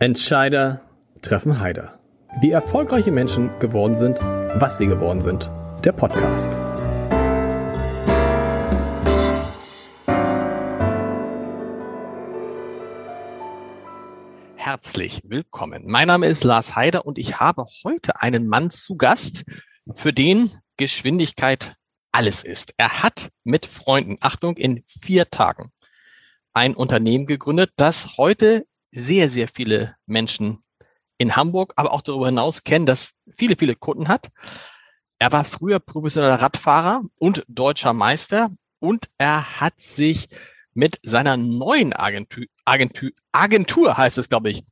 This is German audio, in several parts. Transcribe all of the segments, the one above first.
Entscheider treffen Heider. Wie erfolgreiche Menschen geworden sind, was sie geworden sind. Der Podcast. Herzlich willkommen. Mein Name ist Lars Heider und ich habe heute einen Mann zu Gast, für den Geschwindigkeit alles ist. Er hat mit Freunden, Achtung, in vier Tagen ein Unternehmen gegründet, das heute sehr, sehr viele Menschen in Hamburg, aber auch darüber hinaus kennen, das viele, viele Kunden hat. Er war früher professioneller Radfahrer und deutscher Meister und er hat sich mit seiner neuen Agentur, Agentur, Agentur heißt es, glaube ich,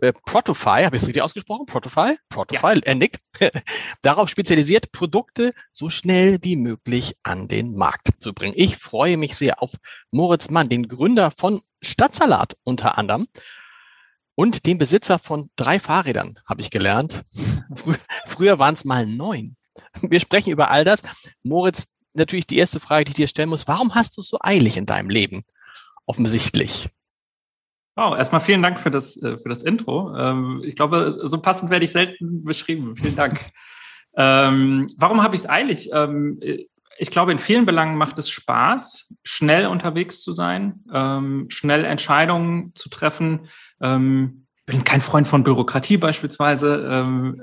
äh, Protofy, habe ich es richtig ausgesprochen? Protofy? Protofy, ja. er nickt. Darauf spezialisiert, Produkte so schnell wie möglich an den Markt zu bringen. Ich freue mich sehr auf Moritz Mann, den Gründer von Stadtsalat unter anderem und den Besitzer von drei Fahrrädern, habe ich gelernt. Frü früher waren es mal neun. Wir sprechen über all das. Moritz, natürlich die erste Frage, die ich dir stellen muss, warum hast du es so eilig in deinem Leben? Offensichtlich. Wow, erstmal vielen Dank für das, äh, für das Intro. Ähm, ich glaube, so passend werde ich selten beschrieben. Vielen Dank. ähm, warum habe ich es eilig? Ähm, ich glaube, in vielen Belangen macht es Spaß, schnell unterwegs zu sein, ähm, schnell Entscheidungen zu treffen. Ähm, bin kein Freund von Bürokratie beispielsweise. Ähm,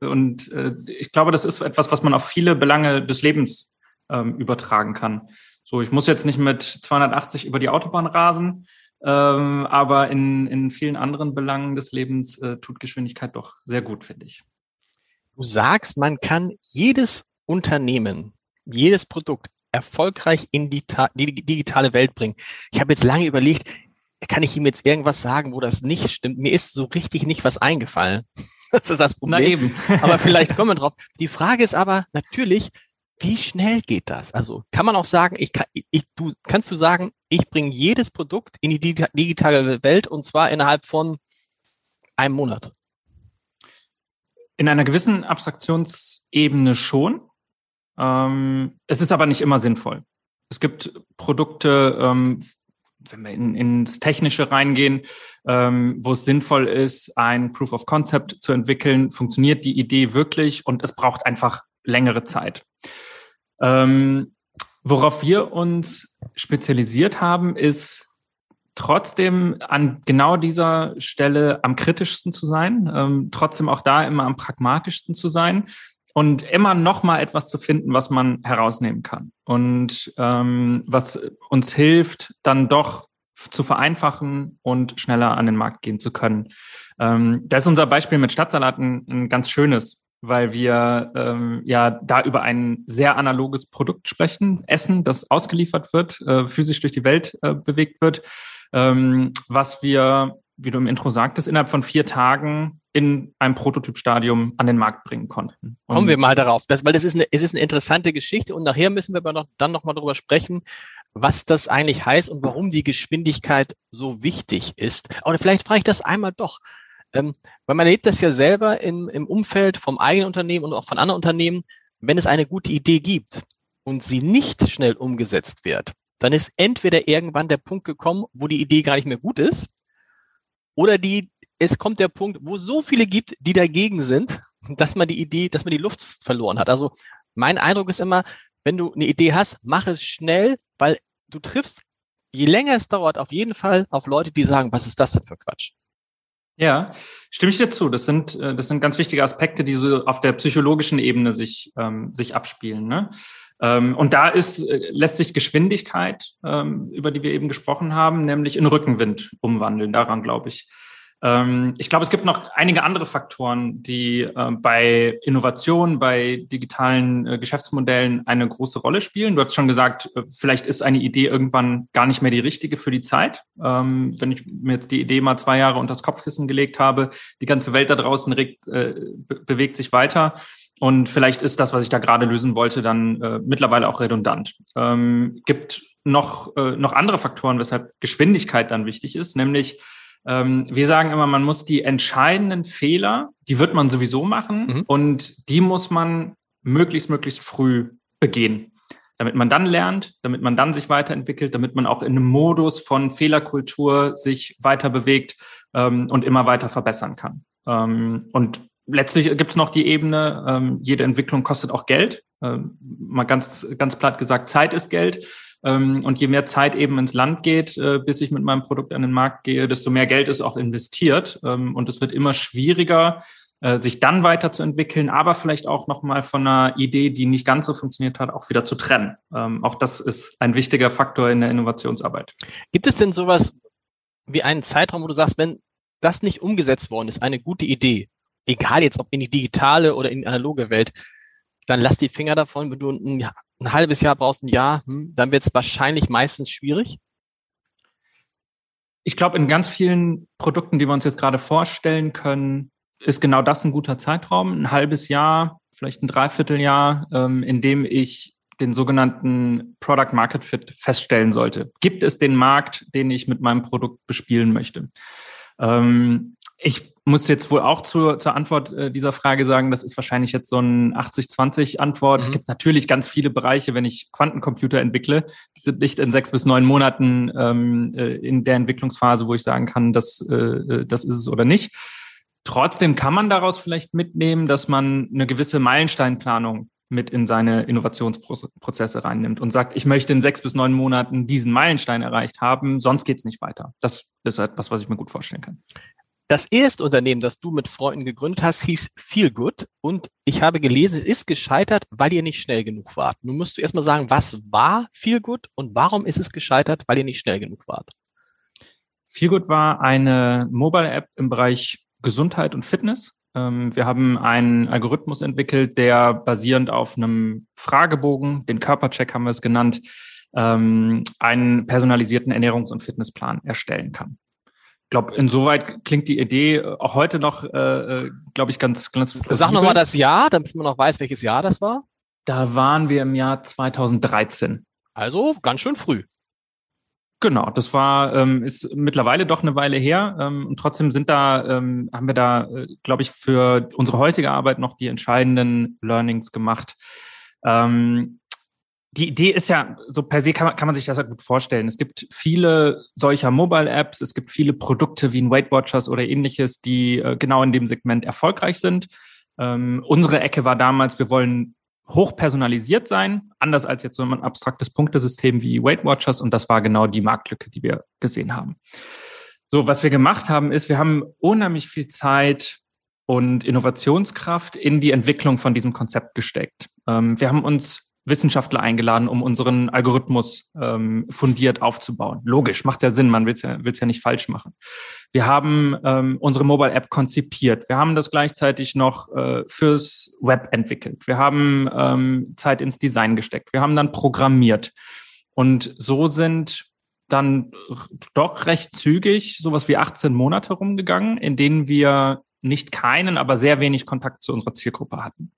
äh, und äh, ich glaube, das ist etwas, was man auf viele Belange des Lebens ähm, übertragen kann. So, ich muss jetzt nicht mit 280 über die Autobahn rasen. Ähm, aber in, in vielen anderen Belangen des Lebens äh, tut Geschwindigkeit doch sehr gut, finde ich. Du sagst, man kann jedes Unternehmen, jedes Produkt erfolgreich in die, die digitale Welt bringen. Ich habe jetzt lange überlegt, kann ich ihm jetzt irgendwas sagen, wo das nicht stimmt? Mir ist so richtig nicht was eingefallen. Das ist das Problem. Na eben. aber vielleicht kommen wir drauf. Die Frage ist aber natürlich, wie schnell geht das? Also kann man auch sagen, ich kann, ich, du, kannst du sagen, ich bringe jedes Produkt in die digitale Welt und zwar innerhalb von einem Monat? In einer gewissen Abstraktionsebene schon. Ähm, es ist aber nicht immer sinnvoll. Es gibt Produkte, ähm, wenn wir in, ins Technische reingehen, ähm, wo es sinnvoll ist, ein Proof of Concept zu entwickeln, funktioniert die Idee wirklich und es braucht einfach längere Zeit. Ähm, worauf wir uns spezialisiert haben, ist trotzdem an genau dieser Stelle am kritischsten zu sein, ähm, trotzdem auch da immer am pragmatischsten zu sein und immer noch mal etwas zu finden, was man herausnehmen kann und ähm, was uns hilft, dann doch zu vereinfachen und schneller an den Markt gehen zu können. Ähm, das ist unser Beispiel mit Stadtsalat ein, ein ganz schönes weil wir ähm, ja da über ein sehr analoges Produkt sprechen, Essen, das ausgeliefert wird, äh, physisch durch die Welt äh, bewegt wird, ähm, was wir, wie du im Intro sagtest, innerhalb von vier Tagen in einem Prototypstadium an den Markt bringen konnten. Und Kommen wir mal darauf, das, weil das ist eine, es ist eine interessante Geschichte und nachher müssen wir aber noch, dann noch mal darüber sprechen, was das eigentlich heißt und warum die Geschwindigkeit so wichtig ist. Oder vielleicht frage ich das einmal doch. Ähm, weil man erlebt das ja selber im, im Umfeld vom eigenen Unternehmen und auch von anderen Unternehmen, wenn es eine gute Idee gibt und sie nicht schnell umgesetzt wird, dann ist entweder irgendwann der Punkt gekommen, wo die Idee gar nicht mehr gut ist, oder die, es kommt der Punkt, wo so viele gibt, die dagegen sind, dass man die Idee, dass man die Luft verloren hat. Also mein Eindruck ist immer, wenn du eine Idee hast, mach es schnell, weil du triffst, je länger es dauert, auf jeden Fall auf Leute, die sagen, was ist das denn für Quatsch? Ja, stimme ich dir zu. Das sind, äh, das sind ganz wichtige Aspekte, die so auf der psychologischen Ebene sich, ähm, sich abspielen. Ne? Ähm, und da ist, äh, lässt sich Geschwindigkeit, ähm, über die wir eben gesprochen haben, nämlich in Rückenwind umwandeln. Daran glaube ich. Ähm, ich glaube, es gibt noch einige andere Faktoren, die äh, bei Innovation, bei digitalen äh, Geschäftsmodellen eine große Rolle spielen. Du hast schon gesagt, äh, vielleicht ist eine Idee irgendwann gar nicht mehr die richtige für die Zeit. Ähm, wenn ich mir jetzt die Idee mal zwei Jahre unter das Kopfkissen gelegt habe, die ganze Welt da draußen regt, äh, be bewegt sich weiter. Und vielleicht ist das, was ich da gerade lösen wollte, dann äh, mittlerweile auch redundant. Ähm, gibt noch, äh, noch andere Faktoren, weshalb Geschwindigkeit dann wichtig ist, nämlich ähm, wir sagen immer, man muss die entscheidenden Fehler, die wird man sowieso machen mhm. und die muss man möglichst, möglichst früh begehen. Damit man dann lernt, damit man dann sich weiterentwickelt, damit man auch in einem Modus von Fehlerkultur sich weiter bewegt ähm, und immer weiter verbessern kann. Ähm, und letztlich gibt es noch die Ebene, ähm, jede Entwicklung kostet auch Geld. Ähm, mal ganz, ganz platt gesagt, Zeit ist Geld. Ähm, und je mehr Zeit eben ins Land geht, äh, bis ich mit meinem Produkt an den Markt gehe, desto mehr Geld ist auch investiert. Ähm, und es wird immer schwieriger, äh, sich dann weiterzuentwickeln, aber vielleicht auch nochmal von einer Idee, die nicht ganz so funktioniert hat, auch wieder zu trennen. Ähm, auch das ist ein wichtiger Faktor in der Innovationsarbeit. Gibt es denn sowas wie einen Zeitraum, wo du sagst, wenn das nicht umgesetzt worden ist, eine gute Idee, egal jetzt ob in die digitale oder in die analoge Welt, dann lass die Finger davon, wenn du ein, ein halbes Jahr brauchst, ein Jahr, hm, dann wird es wahrscheinlich meistens schwierig. Ich glaube, in ganz vielen Produkten, die wir uns jetzt gerade vorstellen können, ist genau das ein guter Zeitraum, ein halbes Jahr, vielleicht ein Dreivierteljahr, ähm, in dem ich den sogenannten Product Market Fit feststellen sollte. Gibt es den Markt, den ich mit meinem Produkt bespielen möchte? Ähm, ich muss jetzt wohl auch zur, zur Antwort äh, dieser Frage sagen, das ist wahrscheinlich jetzt so ein 80-20-Antwort. Mhm. Es gibt natürlich ganz viele Bereiche, wenn ich Quantencomputer entwickle, die sind nicht in sechs bis neun Monaten ähm, äh, in der Entwicklungsphase, wo ich sagen kann, das, äh, äh das ist es oder nicht. Trotzdem kann man daraus vielleicht mitnehmen, dass man eine gewisse Meilensteinplanung mit in seine Innovationsprozesse reinnimmt und sagt, ich möchte in sechs bis neun Monaten diesen Meilenstein erreicht haben, sonst geht's nicht weiter. Das ist etwas, was ich mir gut vorstellen kann. Das erste Unternehmen, das du mit Freunden gegründet hast, hieß Feelgood und ich habe gelesen, es ist gescheitert, weil ihr nicht schnell genug wart. Nun musst du erstmal sagen, was war Feelgood und warum ist es gescheitert, weil ihr nicht schnell genug wart? Feelgood war eine Mobile-App im Bereich Gesundheit und Fitness. Ähm, wir haben einen Algorithmus entwickelt, der basierend auf einem Fragebogen, den Körpercheck haben wir es genannt, ähm, einen personalisierten Ernährungs- und Fitnessplan erstellen kann. Ich glaube, insoweit klingt die Idee auch heute noch, äh, äh glaube ich, ganz, ganz. Sag nochmal das Jahr, damit man noch weiß, welches Jahr das war. Da waren wir im Jahr 2013. Also ganz schön früh. Genau, das war ähm, ist mittlerweile doch eine Weile her ähm, und trotzdem sind da ähm, haben wir da, äh, glaube ich, für unsere heutige Arbeit noch die entscheidenden Learnings gemacht. Ähm, die Idee ist ja so per se kann man, kann man sich das ja gut vorstellen. Es gibt viele solcher Mobile-Apps, es gibt viele Produkte wie ein Weight Watchers oder ähnliches, die äh, genau in dem Segment erfolgreich sind. Ähm, unsere Ecke war damals, wir wollen hochpersonalisiert sein, anders als jetzt so ein abstraktes Punktesystem wie Weight Watchers. Und das war genau die Marktlücke, die wir gesehen haben. So, was wir gemacht haben, ist, wir haben unheimlich viel Zeit und Innovationskraft in die Entwicklung von diesem Konzept gesteckt. Ähm, wir haben uns Wissenschaftler eingeladen, um unseren Algorithmus ähm, fundiert aufzubauen. Logisch, macht ja Sinn, man will es ja, will's ja nicht falsch machen. Wir haben ähm, unsere Mobile App konzipiert. Wir haben das gleichzeitig noch äh, fürs Web entwickelt. Wir haben ähm, Zeit ins Design gesteckt. Wir haben dann programmiert. Und so sind dann doch recht zügig sowas wie 18 Monate rumgegangen, in denen wir nicht keinen, aber sehr wenig Kontakt zu unserer Zielgruppe hatten.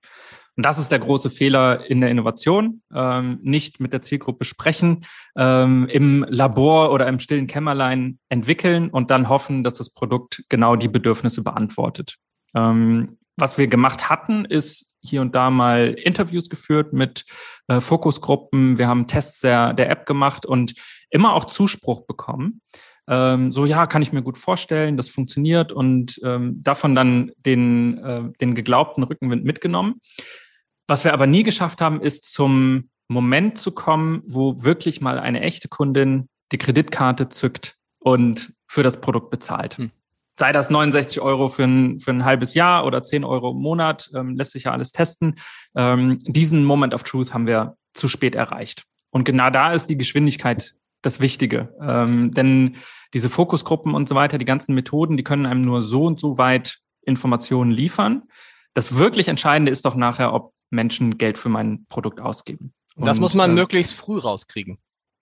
Und das ist der große Fehler in der Innovation. Ähm, nicht mit der Zielgruppe sprechen, ähm, im Labor oder im stillen Kämmerlein entwickeln und dann hoffen, dass das Produkt genau die Bedürfnisse beantwortet. Ähm, was wir gemacht hatten, ist hier und da mal Interviews geführt mit äh, Fokusgruppen. Wir haben Tests der, der App gemacht und immer auch Zuspruch bekommen. Ähm, so, ja, kann ich mir gut vorstellen, das funktioniert und ähm, davon dann den, äh, den geglaubten Rückenwind mitgenommen. Was wir aber nie geschafft haben, ist zum Moment zu kommen, wo wirklich mal eine echte Kundin die Kreditkarte zückt und für das Produkt bezahlt. Hm. Sei das 69 Euro für ein, für ein halbes Jahr oder 10 Euro im Monat, ähm, lässt sich ja alles testen. Ähm, diesen Moment of Truth haben wir zu spät erreicht. Und genau da ist die Geschwindigkeit das Wichtige. Ähm, denn diese Fokusgruppen und so weiter, die ganzen Methoden, die können einem nur so und so weit Informationen liefern. Das wirklich Entscheidende ist doch nachher, ob Menschen Geld für mein Produkt ausgeben. Und, das muss man äh, möglichst früh rauskriegen.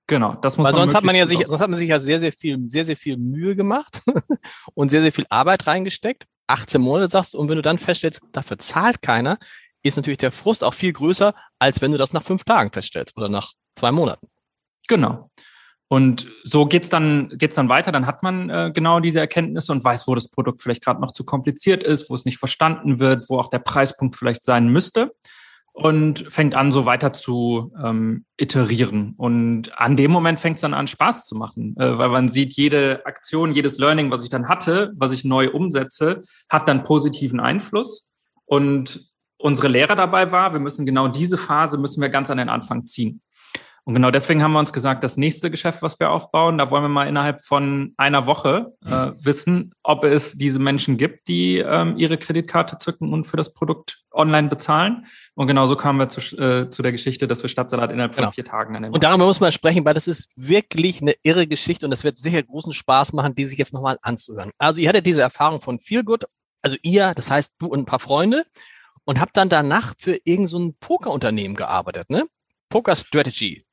Genau, das muss Weil man sonst hat man ja sich, sonst hat man sich ja sehr, sehr viel, sehr, sehr viel Mühe gemacht und sehr, sehr viel Arbeit reingesteckt. 18 Monate sagst du, und wenn du dann feststellst, dafür zahlt keiner, ist natürlich der Frust auch viel größer, als wenn du das nach fünf Tagen feststellst oder nach zwei Monaten. Genau. Und so geht's dann, geht's dann weiter. Dann hat man äh, genau diese Erkenntnisse und weiß, wo das Produkt vielleicht gerade noch zu kompliziert ist, wo es nicht verstanden wird, wo auch der Preispunkt vielleicht sein müsste. Und fängt an, so weiter zu ähm, iterieren. Und an dem Moment fängt es dann an, Spaß zu machen, äh, weil man sieht, jede Aktion, jedes Learning, was ich dann hatte, was ich neu umsetze, hat dann positiven Einfluss. Und unsere Lehre dabei war, wir müssen genau diese Phase müssen wir ganz an den Anfang ziehen. Und genau deswegen haben wir uns gesagt, das nächste Geschäft, was wir aufbauen, da wollen wir mal innerhalb von einer Woche äh, wissen, ob es diese Menschen gibt, die ähm, ihre Kreditkarte zücken und für das Produkt online bezahlen. Und genauso kamen wir zu, äh, zu der Geschichte, dass wir Stadtsalat innerhalb von genau. vier Tagen an den Und darüber muss man sprechen, weil das ist wirklich eine irre Geschichte und es wird sicher großen Spaß machen, die sich jetzt nochmal anzuhören. Also ihr hattet diese Erfahrung von Feelgood, also ihr, das heißt du und ein paar Freunde und habt dann danach für irgendein so Pokerunternehmen gearbeitet, ne? Poker Strategy.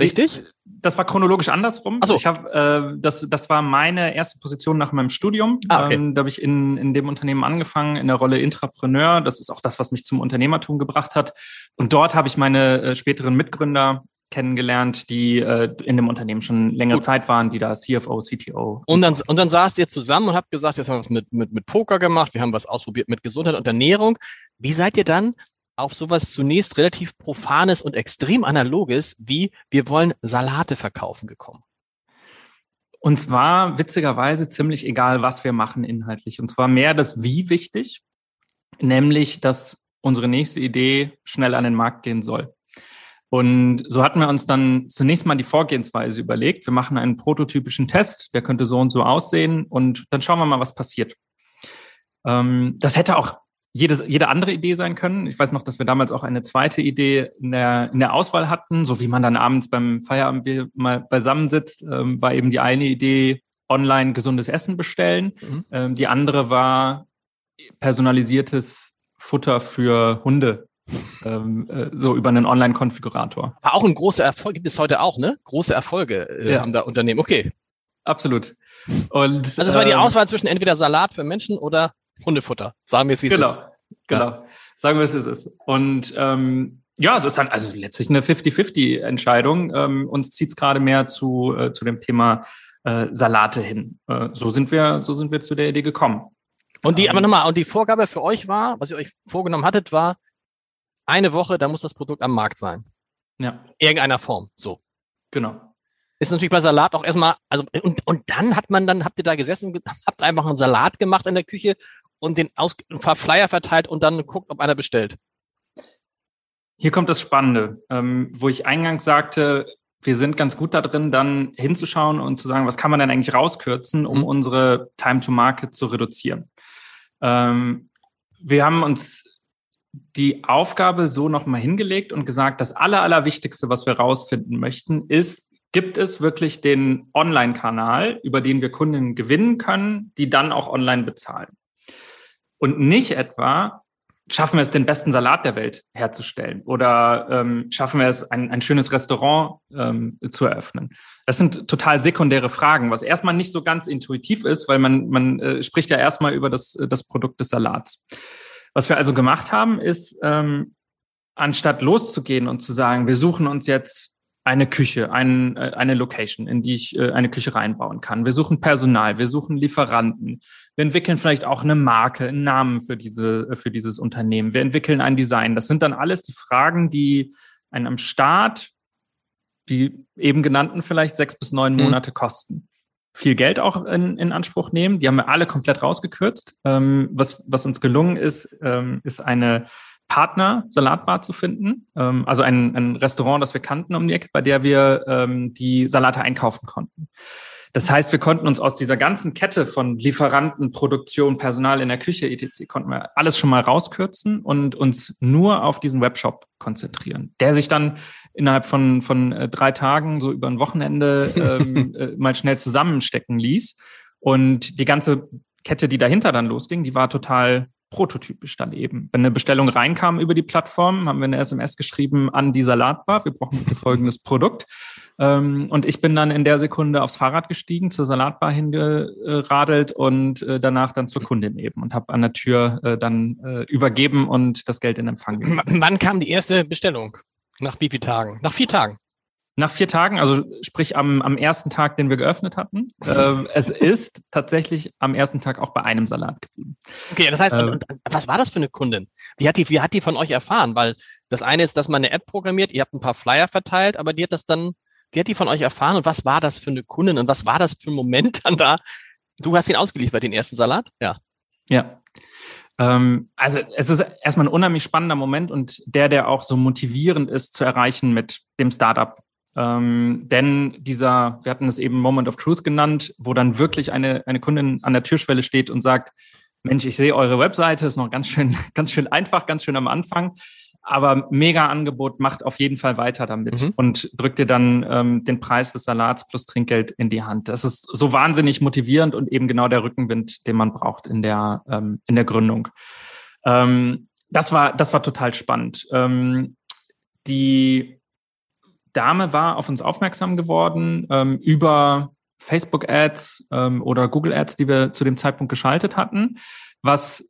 Richtig? Das war chronologisch andersrum. so. Ich habe, äh, das, das war meine erste Position nach meinem Studium. Ah, okay. ähm, da habe ich in, in dem Unternehmen angefangen, in der Rolle Intrapreneur. Das ist auch das, was mich zum Unternehmertum gebracht hat. Und dort habe ich meine äh, späteren Mitgründer kennengelernt, die äh, in dem Unternehmen schon längere Gut. Zeit waren, die da CFO, CTO. Und dann, und dann saßt ihr zusammen und habt gesagt, wir haben was mit, mit, mit Poker gemacht, wir haben was ausprobiert mit Gesundheit und Ernährung. Wie seid ihr dann auf sowas zunächst relativ profanes und extrem analoges wie wir wollen Salate verkaufen gekommen? Und zwar witzigerweise ziemlich egal, was wir machen inhaltlich. Und zwar mehr das Wie wichtig, nämlich, dass unsere nächste Idee schnell an den Markt gehen soll. Und so hatten wir uns dann zunächst mal die Vorgehensweise überlegt. Wir machen einen prototypischen Test, der könnte so und so aussehen und dann schauen wir mal, was passiert. Ähm, das hätte auch jede, jede andere Idee sein können. Ich weiß noch, dass wir damals auch eine zweite Idee in der, in der Auswahl hatten, so wie man dann abends beim Feierabend mal beisammensitzt, ähm, war eben die eine Idee, online gesundes Essen bestellen. Mhm. Ähm, die andere war personalisiertes Futter für Hunde. ähm, äh, so über einen Online-Konfigurator. Aber auch ein großer Erfolg gibt es heute auch, ne? Große Erfolge äh, ja. haben da Unternehmen. Okay. Absolut. Und, also es war die ähm, Auswahl zwischen entweder Salat für Menschen oder Hundefutter. Sagen wir es, wie es genau, ist. Genau, ja. sagen wir es, wie es ist. Und ähm, ja, es ist dann also letztlich eine 50-50-Entscheidung. Ähm, uns zieht es gerade mehr zu, äh, zu dem Thema äh, Salate hin. Äh, so sind wir, so sind wir zu der Idee gekommen. Und die, ähm, aber nochmal, und die Vorgabe für euch war, was ihr euch vorgenommen hattet, war eine Woche, da muss das Produkt am Markt sein. Ja. Irgendeiner Form. So. Genau ist natürlich bei Salat auch erstmal, also und, und dann hat man dann, habt ihr da gesessen, habt einfach einen Salat gemacht in der Küche und den Aus Flyer verteilt und dann guckt, ob einer bestellt. Hier kommt das Spannende, ähm, wo ich eingangs sagte, wir sind ganz gut da drin, dann hinzuschauen und zu sagen, was kann man denn eigentlich rauskürzen, um mhm. unsere Time to Market zu reduzieren. Ähm, wir haben uns die Aufgabe so nochmal hingelegt und gesagt, das Aller, Allerwichtigste, was wir rausfinden möchten, ist, gibt es wirklich den Online-Kanal, über den wir Kunden gewinnen können, die dann auch online bezahlen. Und nicht etwa, schaffen wir es, den besten Salat der Welt herzustellen oder ähm, schaffen wir es, ein, ein schönes Restaurant ähm, zu eröffnen. Das sind total sekundäre Fragen, was erstmal nicht so ganz intuitiv ist, weil man, man äh, spricht ja erstmal über das, das Produkt des Salats. Was wir also gemacht haben, ist, ähm, anstatt loszugehen und zu sagen, wir suchen uns jetzt eine Küche, ein, äh, eine Location, in die ich äh, eine Küche reinbauen kann. Wir suchen Personal, wir suchen Lieferanten. Wir entwickeln vielleicht auch eine Marke, einen Namen für diese, äh, für dieses Unternehmen. Wir entwickeln ein Design. Das sind dann alles die Fragen, die einen am Start, die eben genannten vielleicht sechs bis neun mhm. Monate mhm. kosten. Viel Geld auch in, in Anspruch nehmen. Die haben wir alle komplett rausgekürzt. Ähm, was, was uns gelungen ist, ähm, ist eine Partner Salatbar zu finden, ähm, also ein, ein Restaurant, das wir kannten um die Ecke, bei der wir ähm, die Salate einkaufen konnten. Das heißt, wir konnten uns aus dieser ganzen Kette von Lieferanten, Produktion, Personal in der Küche, etc., konnten wir alles schon mal rauskürzen und uns nur auf diesen Webshop konzentrieren, der sich dann innerhalb von, von äh, drei Tagen, so über ein Wochenende, ähm, äh, mal schnell zusammenstecken ließ. Und die ganze Kette, die dahinter dann losging, die war total prototypisch dann eben. Wenn eine Bestellung reinkam über die Plattform, haben wir eine SMS geschrieben an die Salatbar. Wir brauchen folgendes Produkt. Ähm, und ich bin dann in der Sekunde aufs Fahrrad gestiegen, zur Salatbar hingeradelt und äh, danach dann zur Kundin eben und habe an der Tür äh, dann äh, übergeben und das Geld in Empfang genommen. Wann kam die erste Bestellung? Nach Bipi-Tagen? Nach vier Tagen? Nach vier Tagen, also sprich am, am ersten Tag, den wir geöffnet hatten. Ähm, es ist tatsächlich am ersten Tag auch bei einem Salat geblieben. Okay, das heißt, ähm, was war das für eine Kundin? Wie hat die, wie hat die von euch erfahren? Weil Das eine ist, dass man eine App programmiert, ihr habt ein paar Flyer verteilt, aber die hat das dann, wie hat die von euch erfahren und was war das für eine Kundin und was war das für ein Moment dann da? Du hast ihn ausgeliefert, den ersten Salat? Ja. Ja. Ähm, also es ist erstmal ein unheimlich spannender Moment und der, der auch so motivierend ist zu erreichen mit dem Startup. Ähm, denn dieser, wir hatten es eben Moment of Truth genannt, wo dann wirklich eine, eine Kundin an der Türschwelle steht und sagt, Mensch, ich sehe eure Webseite, ist noch ganz schön, ganz schön einfach, ganz schön am Anfang. Aber mega Angebot, macht auf jeden Fall weiter damit mhm. und drückt dir dann ähm, den Preis des Salats plus Trinkgeld in die Hand. Das ist so wahnsinnig motivierend und eben genau der Rückenwind, den man braucht in der, ähm, in der Gründung. Ähm, das war, das war total spannend. Ähm, die Dame war auf uns aufmerksam geworden ähm, über Facebook-Ads ähm, oder Google-Ads, die wir zu dem Zeitpunkt geschaltet hatten. Was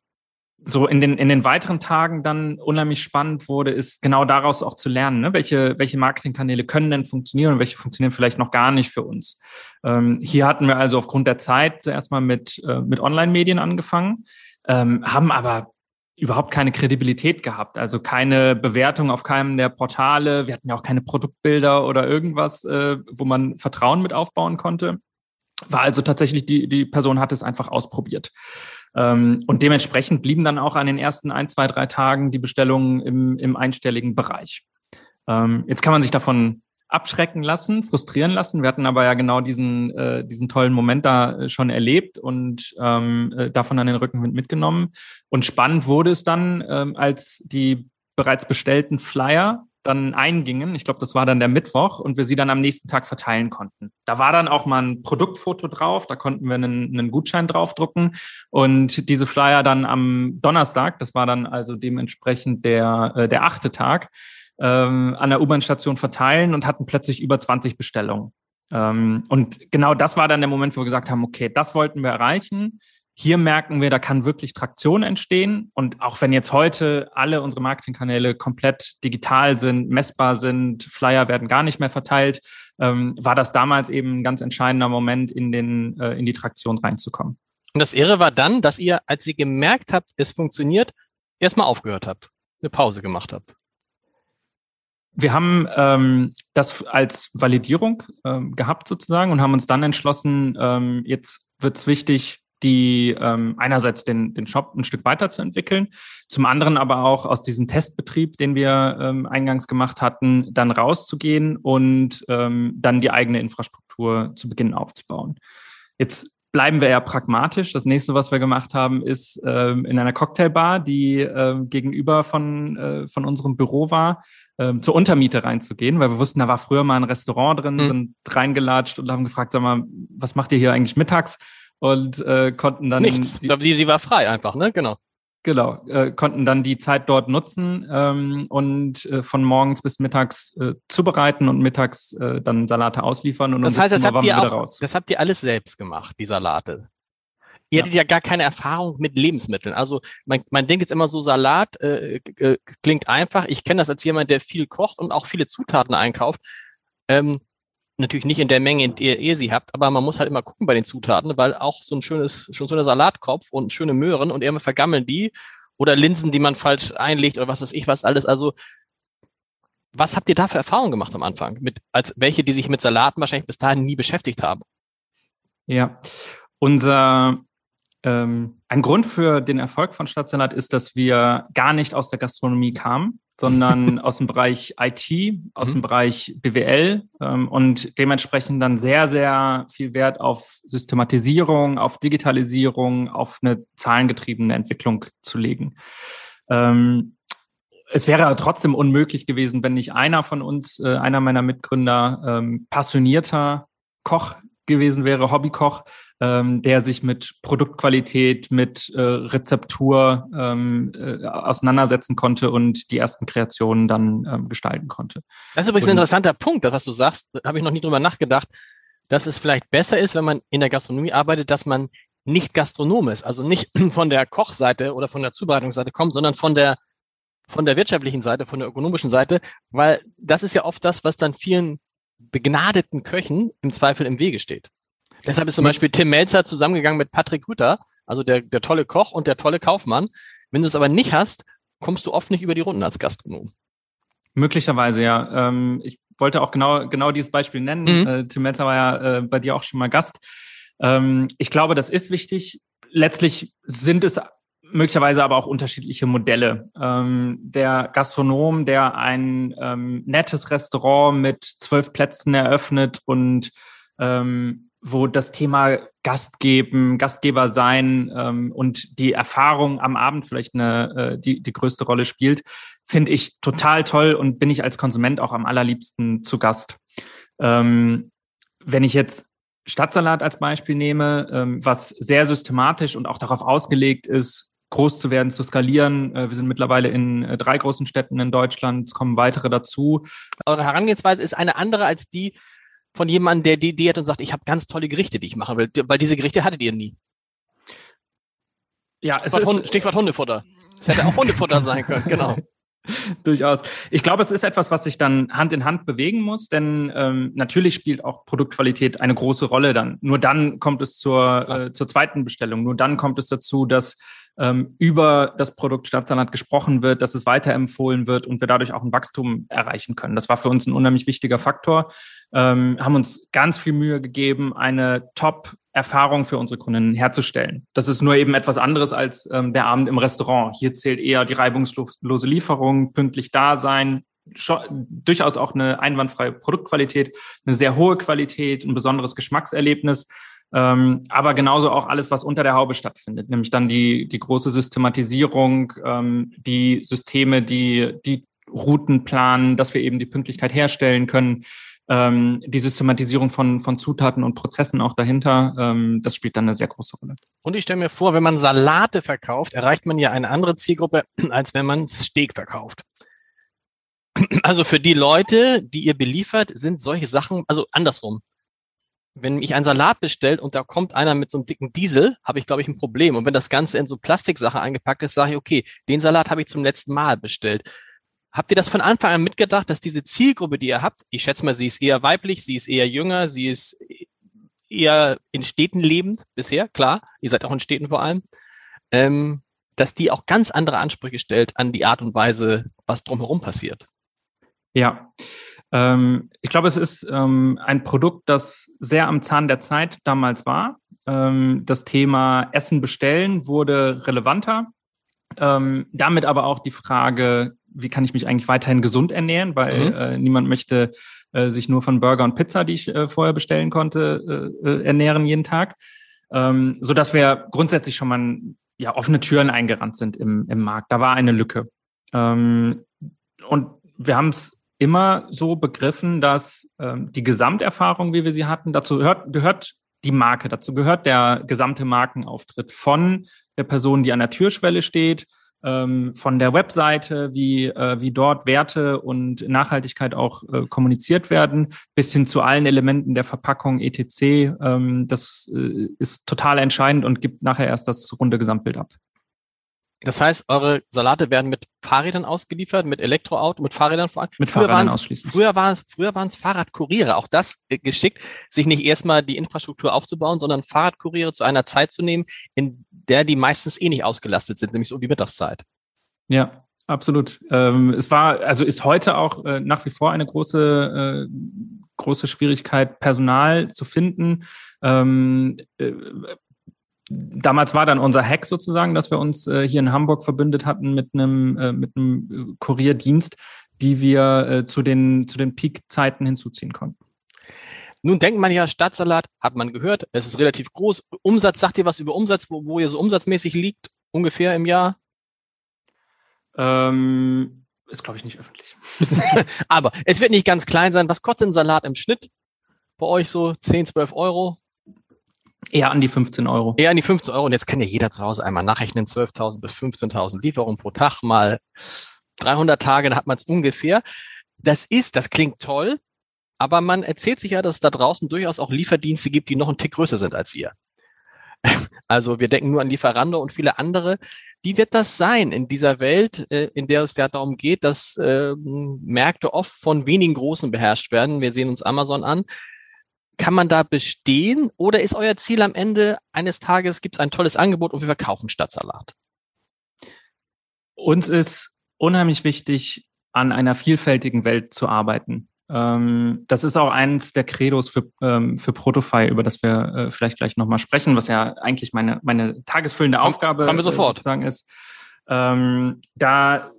so in den, in den weiteren Tagen dann unheimlich spannend wurde, ist genau daraus auch zu lernen, ne? welche, welche Marketingkanäle können denn funktionieren und welche funktionieren vielleicht noch gar nicht für uns. Ähm, hier hatten wir also aufgrund der Zeit zuerst mal mit, äh, mit Online-Medien angefangen, ähm, haben aber überhaupt keine Kredibilität gehabt, also keine Bewertung auf keinem der Portale. Wir hatten ja auch keine Produktbilder oder irgendwas, äh, wo man Vertrauen mit aufbauen konnte. War also tatsächlich, die, die Person hat es einfach ausprobiert. Ähm, und dementsprechend blieben dann auch an den ersten ein, zwei, drei Tagen die Bestellungen im, im einstelligen Bereich. Ähm, jetzt kann man sich davon abschrecken lassen, frustrieren lassen. Wir hatten aber ja genau diesen, äh, diesen tollen Moment da äh, schon erlebt und ähm, äh, davon dann den Rückenwind mitgenommen. Und spannend wurde es dann, ähm, als die bereits bestellten Flyer dann eingingen. Ich glaube, das war dann der Mittwoch und wir sie dann am nächsten Tag verteilen konnten. Da war dann auch mal ein Produktfoto drauf, da konnten wir einen, einen Gutschein draufdrucken und diese Flyer dann am Donnerstag, das war dann also dementsprechend der, äh, der achte Tag, ähm, an der U-Bahn-Station verteilen und hatten plötzlich über 20 Bestellungen. Ähm, und genau das war dann der Moment, wo wir gesagt haben, okay, das wollten wir erreichen. Hier merken wir, da kann wirklich Traktion entstehen. Und auch wenn jetzt heute alle unsere Marketingkanäle komplett digital sind, messbar sind, Flyer werden gar nicht mehr verteilt, ähm, war das damals eben ein ganz entscheidender Moment, in, den, äh, in die Traktion reinzukommen. Und das Irre war dann, dass ihr, als ihr gemerkt habt, es funktioniert, erstmal aufgehört habt, eine Pause gemacht habt wir haben ähm, das als Validierung ähm, gehabt sozusagen und haben uns dann entschlossen, ähm, jetzt wird es wichtig, die ähm, einerseits den, den Shop ein Stück weiterzuentwickeln, zum anderen aber auch aus diesem Testbetrieb, den wir ähm, eingangs gemacht hatten, dann rauszugehen und ähm, dann die eigene Infrastruktur zu Beginn aufzubauen. Jetzt bleiben wir eher pragmatisch. Das nächste, was wir gemacht haben, ist ähm, in einer Cocktailbar, die ähm, gegenüber von, äh, von unserem Büro war, ähm, zur Untermiete reinzugehen, weil wir wussten, da war früher mal ein Restaurant drin, mhm. sind reingelatscht und haben gefragt, sag mal, was macht ihr hier eigentlich mittags? Und äh, konnten dann. Nichts. Die, die, die war frei einfach, ne? Genau. Genau, äh, konnten dann die Zeit dort nutzen ähm, und äh, von morgens bis mittags äh, zubereiten und mittags äh, dann Salate ausliefern. Und das heißt, das habt, ihr auch, das habt ihr alles selbst gemacht, die Salate. Ihr ja. hattet ja gar keine Erfahrung mit Lebensmitteln. Also man, man denkt jetzt immer so, Salat äh, äh, klingt einfach. Ich kenne das als jemand, der viel kocht und auch viele Zutaten einkauft. Ähm, natürlich nicht in der Menge, in der ihr sie habt, aber man muss halt immer gucken bei den Zutaten, weil auch so ein schönes, schon so ein Salatkopf und schöne Möhren und irgendwann vergammeln die oder Linsen, die man falsch einlegt oder was weiß ich was alles. Also was habt ihr da für Erfahrungen gemacht am Anfang? Mit, als welche, die sich mit Salaten wahrscheinlich bis dahin nie beschäftigt haben? Ja, unser ähm, ein Grund für den Erfolg von Stadtsalat ist, dass wir gar nicht aus der Gastronomie kamen, sondern aus dem Bereich IT, aus mhm. dem Bereich BWL ähm, und dementsprechend dann sehr, sehr viel Wert auf Systematisierung, auf Digitalisierung, auf eine zahlengetriebene Entwicklung zu legen. Ähm, es wäre trotzdem unmöglich gewesen, wenn nicht einer von uns, äh, einer meiner Mitgründer, ähm, passionierter Koch gewesen wäre, Hobbykoch, ähm, der sich mit Produktqualität, mit äh, Rezeptur ähm, äh, auseinandersetzen konnte und die ersten Kreationen dann ähm, gestalten konnte. Das ist übrigens und, ein interessanter Punkt, was du sagst, habe ich noch nie drüber nachgedacht, dass es vielleicht besser ist, wenn man in der Gastronomie arbeitet, dass man nicht Gastronom ist, also nicht von der Kochseite oder von der Zubereitungsseite kommt, sondern von der von der wirtschaftlichen Seite, von der ökonomischen Seite, weil das ist ja oft das, was dann vielen begnadeten Köchen im Zweifel im Wege steht. Deshalb ist zum Beispiel Tim Melzer zusammengegangen mit Patrick Rüther, also der, der tolle Koch und der tolle Kaufmann. Wenn du es aber nicht hast, kommst du oft nicht über die Runden als Gastronom. Möglicherweise, ja. Ähm, ich wollte auch genau, genau dieses Beispiel nennen. Mhm. Äh, Tim Melzer war ja äh, bei dir auch schon mal Gast. Ähm, ich glaube, das ist wichtig. Letztlich sind es möglicherweise aber auch unterschiedliche Modelle. Ähm, der Gastronom, der ein ähm, nettes Restaurant mit zwölf Plätzen eröffnet und ähm, wo das Thema Gast geben, Gastgeber sein ähm, und die Erfahrung am Abend vielleicht eine, äh, die, die größte Rolle spielt, finde ich total toll und bin ich als Konsument auch am allerliebsten zu Gast. Ähm, wenn ich jetzt Stadtsalat als Beispiel nehme, ähm, was sehr systematisch und auch darauf ausgelegt ist, groß zu werden, zu skalieren. Äh, wir sind mittlerweile in äh, drei großen Städten in Deutschland, es kommen weitere dazu. Eure Herangehensweise ist eine andere als die von jemandem, der die Idee hat und sagt, ich habe ganz tolle Gerichte, die ich machen will, weil diese Gerichte hattet ihr nie. Ja, Stichwort, es ist, Stichwort Hundefutter. Es hätte auch Hundefutter sein können, genau. Durchaus. Ich glaube, es ist etwas, was sich dann Hand in Hand bewegen muss, denn ähm, natürlich spielt auch Produktqualität eine große Rolle dann. Nur dann kommt es zur, äh, zur zweiten Bestellung. Nur dann kommt es dazu, dass ähm, über das Produkt Stadtsalat gesprochen wird, dass es weiterempfohlen wird und wir dadurch auch ein Wachstum erreichen können. Das war für uns ein unheimlich wichtiger Faktor. Ähm, haben uns ganz viel Mühe gegeben, eine Top Erfahrung für unsere Kunden herzustellen. Das ist nur eben etwas anderes als ähm, der Abend im Restaurant. Hier zählt eher die reibungslose Lieferung, pünktlich da sein, durchaus auch eine einwandfreie Produktqualität, eine sehr hohe Qualität, ein besonderes Geschmackserlebnis. Ähm, aber genauso auch alles, was unter der Haube stattfindet, nämlich dann die, die große Systematisierung, ähm, die Systeme, die, die Routen planen, dass wir eben die Pünktlichkeit herstellen können, ähm, die Systematisierung von, von Zutaten und Prozessen auch dahinter, ähm, das spielt dann eine sehr große Rolle. Und ich stelle mir vor, wenn man Salate verkauft, erreicht man ja eine andere Zielgruppe, als wenn man Steak verkauft. Also für die Leute, die ihr beliefert, sind solche Sachen, also andersrum. Wenn ich einen Salat bestellt und da kommt einer mit so einem dicken Diesel, habe ich, glaube ich, ein Problem. Und wenn das Ganze in so Plastiksache eingepackt ist, sage ich, okay, den Salat habe ich zum letzten Mal bestellt. Habt ihr das von Anfang an mitgedacht, dass diese Zielgruppe, die ihr habt, ich schätze mal, sie ist eher weiblich, sie ist eher jünger, sie ist eher in Städten lebend bisher, klar, ihr seid auch in Städten vor allem, ähm, dass die auch ganz andere Ansprüche stellt an die Art und Weise, was drumherum passiert. Ja, ähm, ich glaube, es ist ähm, ein Produkt, das sehr am Zahn der Zeit damals war. Ähm, das Thema Essen bestellen wurde relevanter. Ähm, damit aber auch die Frage, wie kann ich mich eigentlich weiterhin gesund ernähren, weil mhm. äh, niemand möchte äh, sich nur von Burger und Pizza, die ich äh, vorher bestellen konnte, äh, äh, ernähren jeden Tag. Ähm, so dass wir grundsätzlich schon mal ja, offene Türen eingerannt sind im, im Markt. Da war eine Lücke. Ähm, und wir haben es immer so begriffen, dass ähm, die Gesamterfahrung, wie wir sie hatten, dazu gehört, gehört die Marke, dazu gehört der gesamte Markenauftritt von der Person, die an der Türschwelle steht, ähm, von der Webseite, wie, äh, wie dort Werte und Nachhaltigkeit auch äh, kommuniziert werden, bis hin zu allen Elementen der Verpackung etc. Ähm, das äh, ist total entscheidend und gibt nachher erst das runde Gesamtbild ab. Das heißt, eure Salate werden mit Fahrrädern ausgeliefert, mit Elektroauto, mit Fahrrädern vor allem. Mit früher Fahrrädern ausschließlich. Früher waren es, früher waren es Fahrradkuriere. Auch das äh, geschickt, sich nicht erstmal die Infrastruktur aufzubauen, sondern Fahrradkuriere zu einer Zeit zu nehmen, in der die meistens eh nicht ausgelastet sind, nämlich so die Mittagszeit. Ja, absolut. Ähm, es war, also ist heute auch äh, nach wie vor eine große, äh, große Schwierigkeit, Personal zu finden. Ähm, äh, damals war dann unser Hack sozusagen, dass wir uns äh, hier in Hamburg verbündet hatten mit einem, äh, mit einem Kurierdienst, die wir äh, zu den, zu den Peak-Zeiten hinzuziehen konnten. Nun denkt man ja, Stadtsalat hat man gehört, es ist relativ groß. Umsatz, sagt ihr was über Umsatz, wo, wo ihr so umsatzmäßig liegt, ungefähr im Jahr? Ähm, ist, glaube ich, nicht öffentlich. Aber es wird nicht ganz klein sein. Was kostet ein Salat im Schnitt? Bei euch so 10, 12 Euro? Eher an die 15 Euro. Eher an die 15 Euro. Und jetzt kann ja jeder zu Hause einmal nachrechnen, 12.000 bis 15.000 Lieferungen pro Tag mal 300 Tage, dann hat man es ungefähr. Das ist, das klingt toll, aber man erzählt sich ja, dass es da draußen durchaus auch Lieferdienste gibt, die noch einen Tick größer sind als ihr. Also wir denken nur an Lieferando und viele andere. Wie wird das sein in dieser Welt, äh, in der es ja darum geht, dass ähm, Märkte oft von wenigen Großen beherrscht werden? Wir sehen uns Amazon an. Kann man da bestehen oder ist euer Ziel am Ende eines Tages, gibt es ein tolles Angebot und wir verkaufen Stadtsalat? Uns ist unheimlich wichtig, an einer vielfältigen Welt zu arbeiten. Ähm, das ist auch eins der Credos für, ähm, für Protofy, über das wir äh, vielleicht gleich nochmal sprechen, was ja eigentlich meine, meine tagesfüllende Aufgabe kommen wir sofort. sozusagen ist. Ähm, da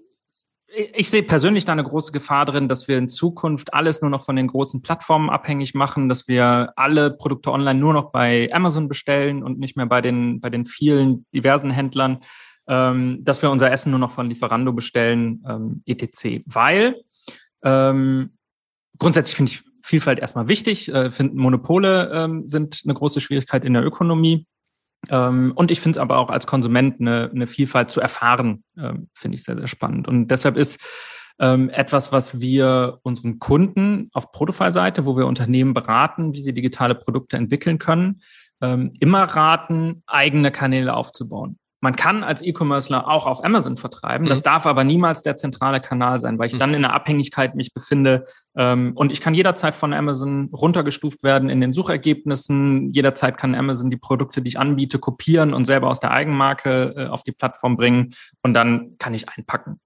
ich sehe persönlich da eine große Gefahr drin, dass wir in Zukunft alles nur noch von den großen Plattformen abhängig machen, dass wir alle Produkte online nur noch bei Amazon bestellen und nicht mehr bei den, bei den vielen diversen Händlern, ähm, dass wir unser Essen nur noch von Lieferando bestellen, ähm, etc. Weil ähm, grundsätzlich finde ich Vielfalt erstmal wichtig, äh, finden Monopole ähm, sind eine große Schwierigkeit in der Ökonomie. Ähm, und ich finde es aber auch als Konsument eine, eine Vielfalt zu erfahren, ähm, finde ich sehr, sehr spannend. Und deshalb ist ähm, etwas, was wir unseren Kunden auf Protofile-Seite, wo wir Unternehmen beraten, wie sie digitale Produkte entwickeln können, immer raten, eigene Kanäle aufzubauen. Man kann als E-Commercer auch auf Amazon vertreiben. Das mhm. darf aber niemals der zentrale Kanal sein, weil ich mhm. dann in der Abhängigkeit mich befinde. Ähm, und ich kann jederzeit von Amazon runtergestuft werden in den Suchergebnissen. Jederzeit kann Amazon die Produkte, die ich anbiete, kopieren und selber aus der Eigenmarke äh, auf die Plattform bringen. Und dann kann ich einpacken.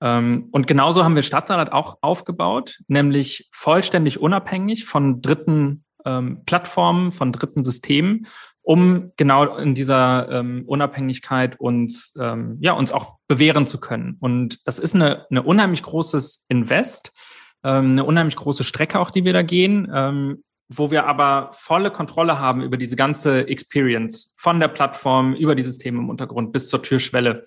Ähm, und genauso haben wir Stadtsalat auch aufgebaut, nämlich vollständig unabhängig von dritten ähm, Plattformen, von dritten Systemen um genau in dieser ähm, Unabhängigkeit uns, ähm, ja, uns auch bewähren zu können. Und das ist eine, eine unheimlich großes Invest, ähm, eine unheimlich große Strecke auch, die wir da gehen, ähm, wo wir aber volle Kontrolle haben über diese ganze Experience von der Plattform über die Systeme im Untergrund bis zur Türschwelle.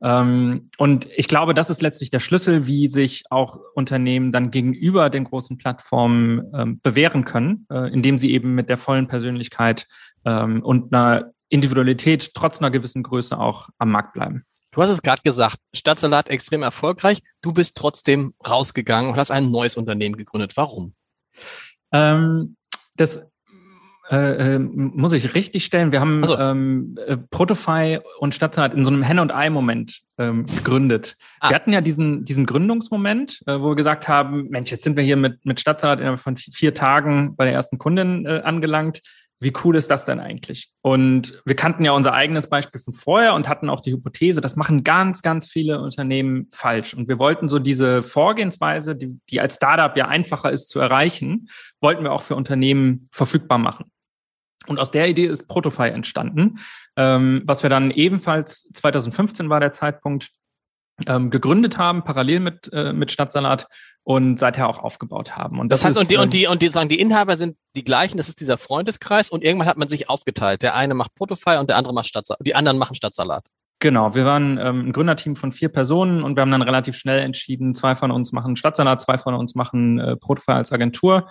Ähm, und ich glaube, das ist letztlich der Schlüssel, wie sich auch Unternehmen dann gegenüber den großen Plattformen ähm, bewähren können, äh, indem sie eben mit der vollen Persönlichkeit ähm, und einer Individualität trotz einer gewissen Größe auch am Markt bleiben. Du hast es gerade gesagt, Stadtsalat extrem erfolgreich. Du bist trotzdem rausgegangen und hast ein neues Unternehmen gegründet. Warum? Ähm, das äh, äh, muss ich richtig stellen. Wir haben also. ähm, äh, Protofy und Stadtsalat in so einem Henne- und Ei-Moment ähm, gegründet. Ah. Wir hatten ja diesen, diesen Gründungsmoment, äh, wo wir gesagt haben, Mensch, jetzt sind wir hier mit, mit Stadtsalat innerhalb von vier Tagen bei der ersten Kundin äh, angelangt. Wie cool ist das denn eigentlich? Und wir kannten ja unser eigenes Beispiel von vorher und hatten auch die Hypothese, das machen ganz, ganz viele Unternehmen falsch. Und wir wollten so diese Vorgehensweise, die, die als Startup ja einfacher ist zu erreichen, wollten wir auch für Unternehmen verfügbar machen. Und aus der Idee ist Protofy entstanden, ähm, was wir dann ebenfalls 2015 war der Zeitpunkt ähm, gegründet haben, parallel mit, äh, mit Stadtsalat und seither auch aufgebaut haben. Und das, das heißt, ist, und die, und ähm, die, und die sagen, die Inhaber sind die gleichen, das ist dieser Freundeskreis und irgendwann hat man sich aufgeteilt. Der eine macht Protofy und der andere macht Stadtsalat, die anderen machen Stadtsalat. Genau, wir waren ähm, ein Gründerteam von vier Personen und wir haben dann relativ schnell entschieden, zwei von uns machen Stadtsalat, zwei von uns machen äh, Protofy als Agentur.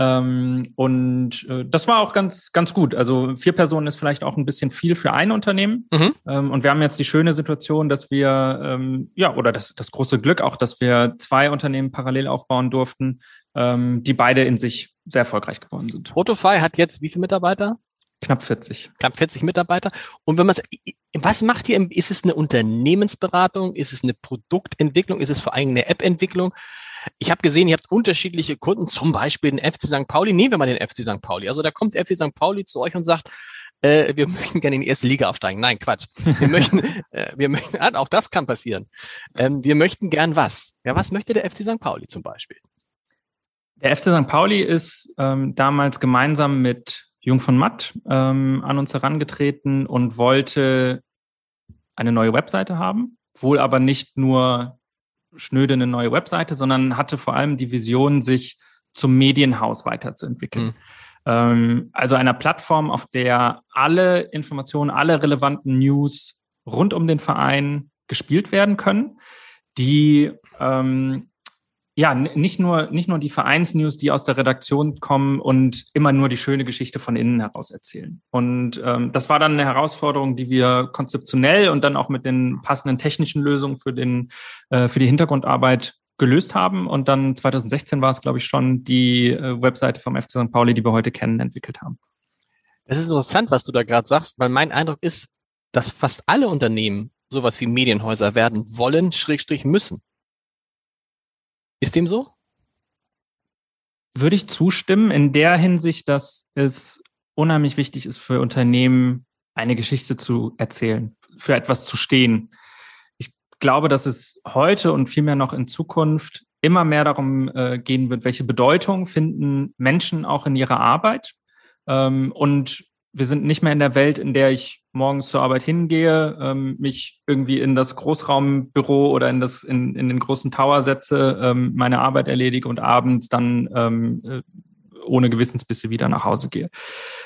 Ähm, und äh, das war auch ganz, ganz gut. Also vier Personen ist vielleicht auch ein bisschen viel für ein Unternehmen. Mhm. Ähm, und wir haben jetzt die schöne Situation, dass wir, ähm, ja, oder das, das große Glück auch, dass wir zwei Unternehmen parallel aufbauen durften, ähm, die beide in sich sehr erfolgreich geworden sind. Protofy hat jetzt wie viele Mitarbeiter? Knapp 40. Knapp 40 Mitarbeiter. Und wenn man was macht ihr? Ist es eine Unternehmensberatung? Ist es eine Produktentwicklung? Ist es vor allem eine App-Entwicklung? Ich habe gesehen, ihr habt unterschiedliche Kunden, zum Beispiel den FC St. Pauli. Nehmen wir mal den FC St. Pauli. Also da kommt der FC St. Pauli zu euch und sagt, äh, wir möchten gerne in die erste Liga aufsteigen. Nein, Quatsch. Wir möchten, äh, wir möchten, auch das kann passieren. Ähm, wir möchten gern was. Ja, was möchte der FC St. Pauli zum Beispiel? Der FC St. Pauli ist ähm, damals gemeinsam mit Jung von Matt ähm, an uns herangetreten und wollte eine neue Webseite haben, wohl aber nicht nur schnöde eine neue Webseite, sondern hatte vor allem die Vision, sich zum Medienhaus weiterzuentwickeln. Mhm. Also einer Plattform, auf der alle Informationen, alle relevanten News rund um den Verein gespielt werden können, die ähm, ja, nicht nur, nicht nur die Vereinsnews, die aus der Redaktion kommen und immer nur die schöne Geschichte von innen heraus erzählen. Und ähm, das war dann eine Herausforderung, die wir konzeptionell und dann auch mit den passenden technischen Lösungen für, den, äh, für die Hintergrundarbeit gelöst haben. Und dann 2016 war es, glaube ich, schon die äh, Webseite vom FC St. Pauli, die wir heute kennen, entwickelt haben. Es ist interessant, was du da gerade sagst, weil mein Eindruck ist, dass fast alle Unternehmen sowas wie Medienhäuser werden wollen, Schrägstrich müssen. Ist dem so? Würde ich zustimmen, in der Hinsicht, dass es unheimlich wichtig ist für Unternehmen, eine Geschichte zu erzählen, für etwas zu stehen. Ich glaube, dass es heute und vielmehr noch in Zukunft immer mehr darum äh, gehen wird, welche Bedeutung finden Menschen auch in ihrer Arbeit. Ähm, und wir sind nicht mehr in der Welt, in der ich morgens zur Arbeit hingehe, ähm, mich irgendwie in das Großraumbüro oder in, das, in, in den großen Tower setze, ähm, meine Arbeit erledige und abends dann ähm, äh, ohne Gewissensbisse wieder nach Hause gehe.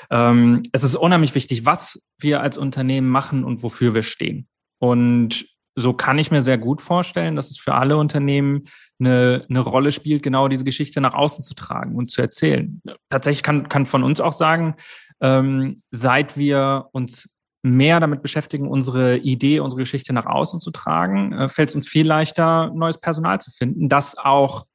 Ähm, es ist unheimlich wichtig, was wir als Unternehmen machen und wofür wir stehen. Und so kann ich mir sehr gut vorstellen, dass es für alle Unternehmen eine, eine Rolle spielt, genau diese Geschichte nach außen zu tragen und zu erzählen. Tatsächlich kann, kann von uns auch sagen, ähm, seit wir uns mehr damit beschäftigen, unsere Idee, unsere Geschichte nach außen zu tragen, äh, fällt es uns viel leichter, neues Personal zu finden, das auch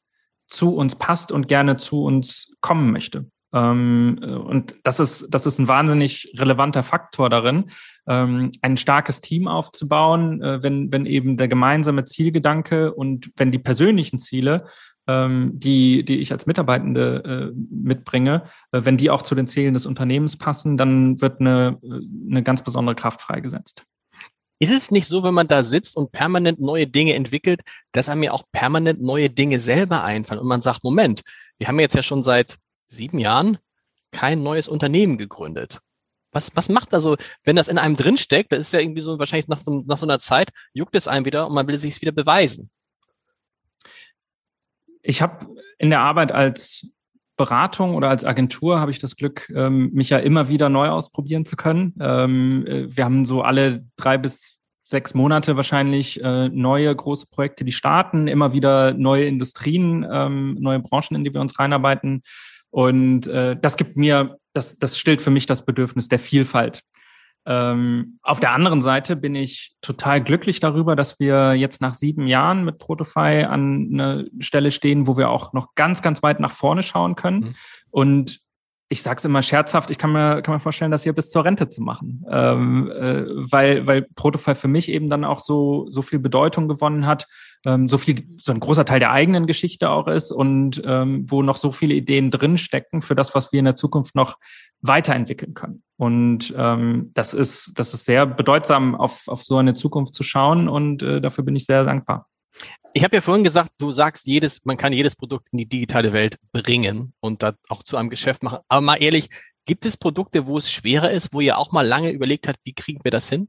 zu uns passt und gerne zu uns kommen möchte. Ähm, und das ist, das ist ein wahnsinnig relevanter Faktor darin, ähm, ein starkes Team aufzubauen, äh, wenn, wenn eben der gemeinsame Zielgedanke und wenn die persönlichen Ziele, die, die ich als Mitarbeitende äh, mitbringe, äh, wenn die auch zu den Zielen des Unternehmens passen, dann wird eine, eine ganz besondere Kraft freigesetzt. Ist es nicht so, wenn man da sitzt und permanent neue Dinge entwickelt, dass einem ja auch permanent neue Dinge selber einfallen und man sagt, Moment, wir haben jetzt ja schon seit sieben Jahren kein neues Unternehmen gegründet. Was, was macht also, wenn das in einem drinsteckt, das ist ja irgendwie so, wahrscheinlich nach so, nach so einer Zeit, juckt es einem wieder und man will sich wieder beweisen. Ich habe in der Arbeit als Beratung oder als Agentur habe ich das Glück, ähm, mich ja immer wieder neu ausprobieren zu können. Ähm, äh, wir haben so alle drei bis sechs Monate wahrscheinlich äh, neue große Projekte, die starten, immer wieder neue Industrien, ähm, neue Branchen, in die wir uns reinarbeiten. Und äh, das gibt mir, das, das stillt für mich das Bedürfnis der Vielfalt. Ähm, auf der anderen Seite bin ich total glücklich darüber, dass wir jetzt nach sieben Jahren mit Protofy an einer Stelle stehen, wo wir auch noch ganz, ganz weit nach vorne schauen können. Mhm. Und ich sage es immer scherzhaft, ich kann mir, kann mir vorstellen, das hier bis zur Rente zu machen, ähm, äh, weil, weil Protofy für mich eben dann auch so, so viel Bedeutung gewonnen hat, ähm, so viel, so ein großer Teil der eigenen Geschichte auch ist und ähm, wo noch so viele Ideen drinstecken für das, was wir in der Zukunft noch weiterentwickeln können. Und ähm, das ist, das ist sehr bedeutsam, auf, auf so eine Zukunft zu schauen und äh, dafür bin ich sehr dankbar. Ich habe ja vorhin gesagt, du sagst, jedes, man kann jedes Produkt in die digitale Welt bringen und da auch zu einem Geschäft machen. Aber mal ehrlich, gibt es Produkte, wo es schwerer ist, wo ihr auch mal lange überlegt habt, wie kriegen wir das hin?